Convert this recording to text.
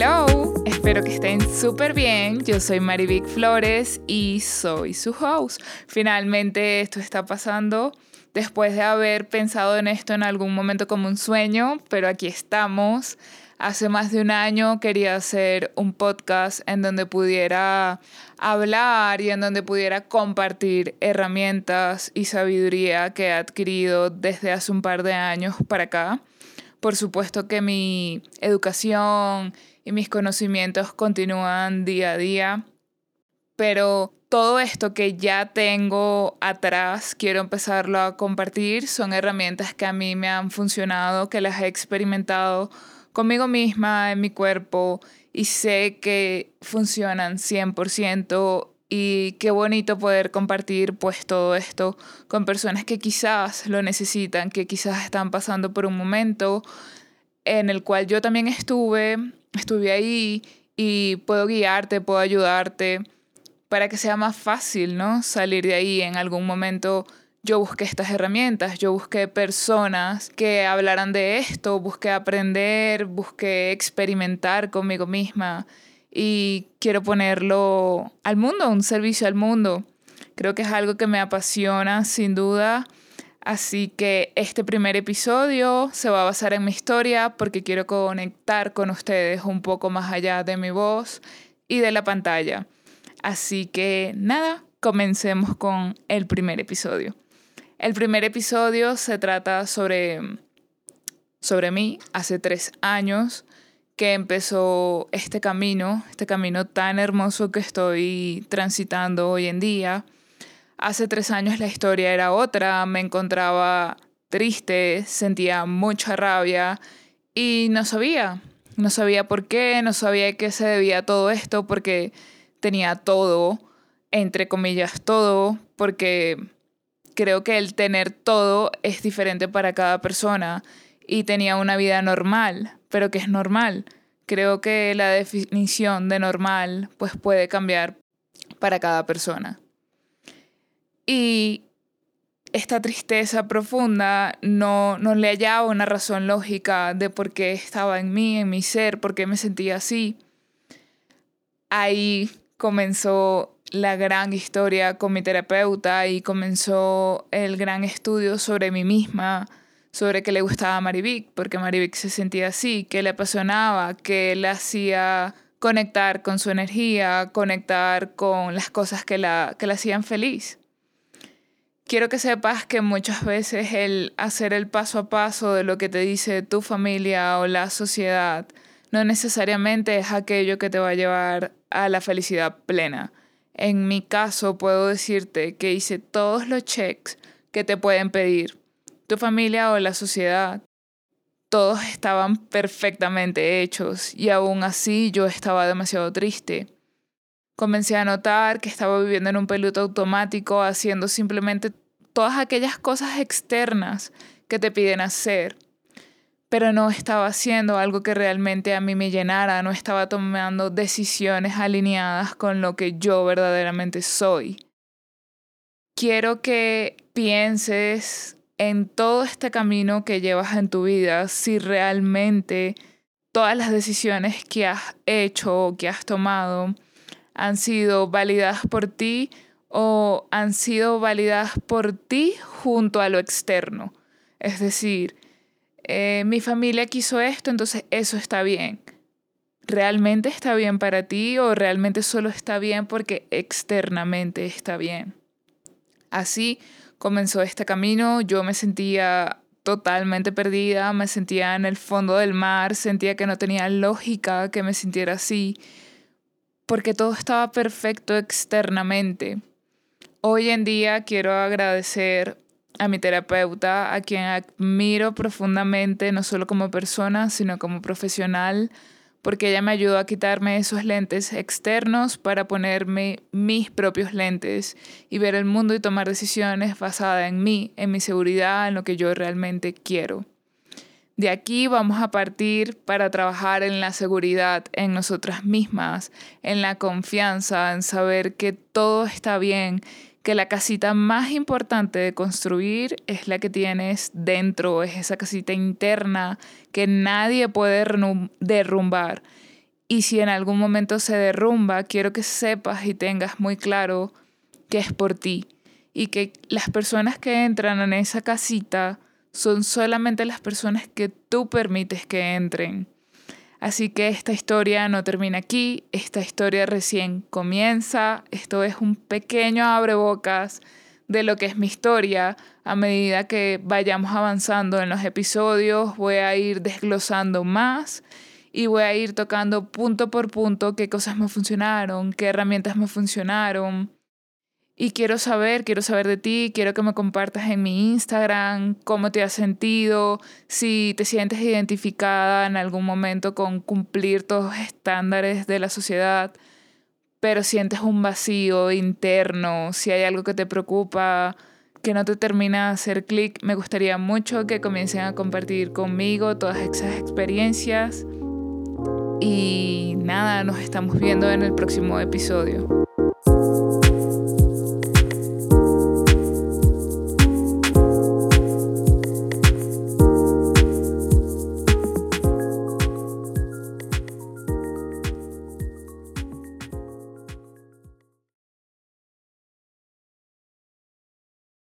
Hello, espero que estén súper bien. Yo soy Marivic Flores y soy su host. Finalmente esto está pasando después de haber pensado en esto en algún momento como un sueño, pero aquí estamos. Hace más de un año quería hacer un podcast en donde pudiera hablar y en donde pudiera compartir herramientas y sabiduría que he adquirido desde hace un par de años para acá. Por supuesto que mi educación y mis conocimientos continúan día a día, pero todo esto que ya tengo atrás, quiero empezarlo a compartir. Son herramientas que a mí me han funcionado, que las he experimentado conmigo misma, en mi cuerpo, y sé que funcionan 100% y qué bonito poder compartir pues todo esto con personas que quizás lo necesitan, que quizás están pasando por un momento en el cual yo también estuve, estuve ahí y puedo guiarte, puedo ayudarte para que sea más fácil, ¿no? Salir de ahí en algún momento. Yo busqué estas herramientas, yo busqué personas que hablaran de esto, busqué aprender, busqué experimentar conmigo misma y quiero ponerlo al mundo, un servicio al mundo. Creo que es algo que me apasiona sin duda. Así que este primer episodio se va a basar en mi historia porque quiero conectar con ustedes un poco más allá de mi voz y de la pantalla. Así que nada, comencemos con el primer episodio. El primer episodio se trata sobre, sobre mí hace tres años que empezó este camino, este camino tan hermoso que estoy transitando hoy en día. Hace tres años la historia era otra, me encontraba triste, sentía mucha rabia y no sabía, no sabía por qué, no sabía qué se debía todo esto, porque tenía todo, entre comillas, todo, porque creo que el tener todo es diferente para cada persona y tenía una vida normal, pero que es normal. Creo que la definición de normal pues puede cambiar para cada persona. Y esta tristeza profunda no, no le hallaba una razón lógica de por qué estaba en mí, en mi ser, por qué me sentía así. Ahí comenzó la gran historia con mi terapeuta y comenzó el gran estudio sobre mí misma, sobre qué le gustaba a Marivic, porque Marivic se sentía así, qué le apasionaba, qué le hacía conectar con su energía, conectar con las cosas que la, que la hacían feliz. Quiero que sepas que muchas veces el hacer el paso a paso de lo que te dice tu familia o la sociedad no necesariamente es aquello que te va a llevar a la felicidad plena. En mi caso puedo decirte que hice todos los checks que te pueden pedir tu familia o la sociedad. Todos estaban perfectamente hechos y aún así yo estaba demasiado triste. Comencé a notar que estaba viviendo en un peluto automático haciendo simplemente todas aquellas cosas externas que te piden hacer pero no estaba haciendo algo que realmente a mí me llenara, no estaba tomando decisiones alineadas con lo que yo verdaderamente soy. Quiero que pienses en todo este camino que llevas en tu vida, si realmente todas las decisiones que has hecho o que has tomado han sido validadas por ti o han sido validadas por ti junto a lo externo. Es decir, eh, mi familia quiso esto, entonces eso está bien. ¿Realmente está bien para ti o realmente solo está bien porque externamente está bien? Así comenzó este camino, yo me sentía totalmente perdida, me sentía en el fondo del mar, sentía que no tenía lógica que me sintiera así, porque todo estaba perfecto externamente. Hoy en día quiero agradecer a mi terapeuta, a quien admiro profundamente, no solo como persona, sino como profesional, porque ella me ayudó a quitarme esos lentes externos para ponerme mis propios lentes y ver el mundo y tomar decisiones basadas en mí, en mi seguridad, en lo que yo realmente quiero. De aquí vamos a partir para trabajar en la seguridad, en nosotras mismas, en la confianza, en saber que todo está bien que la casita más importante de construir es la que tienes dentro, es esa casita interna que nadie puede derrumbar. Y si en algún momento se derrumba, quiero que sepas y tengas muy claro que es por ti y que las personas que entran en esa casita son solamente las personas que tú permites que entren. Así que esta historia no termina aquí, esta historia recién comienza, esto es un pequeño abrebocas de lo que es mi historia. A medida que vayamos avanzando en los episodios, voy a ir desglosando más y voy a ir tocando punto por punto qué cosas me funcionaron, qué herramientas me funcionaron. Y quiero saber, quiero saber de ti, quiero que me compartas en mi Instagram cómo te has sentido, si te sientes identificada en algún momento con cumplir todos los estándares de la sociedad, pero sientes un vacío interno, si hay algo que te preocupa, que no te termina de hacer clic, me gustaría mucho que comiencen a compartir conmigo todas esas experiencias. Y nada, nos estamos viendo en el próximo episodio.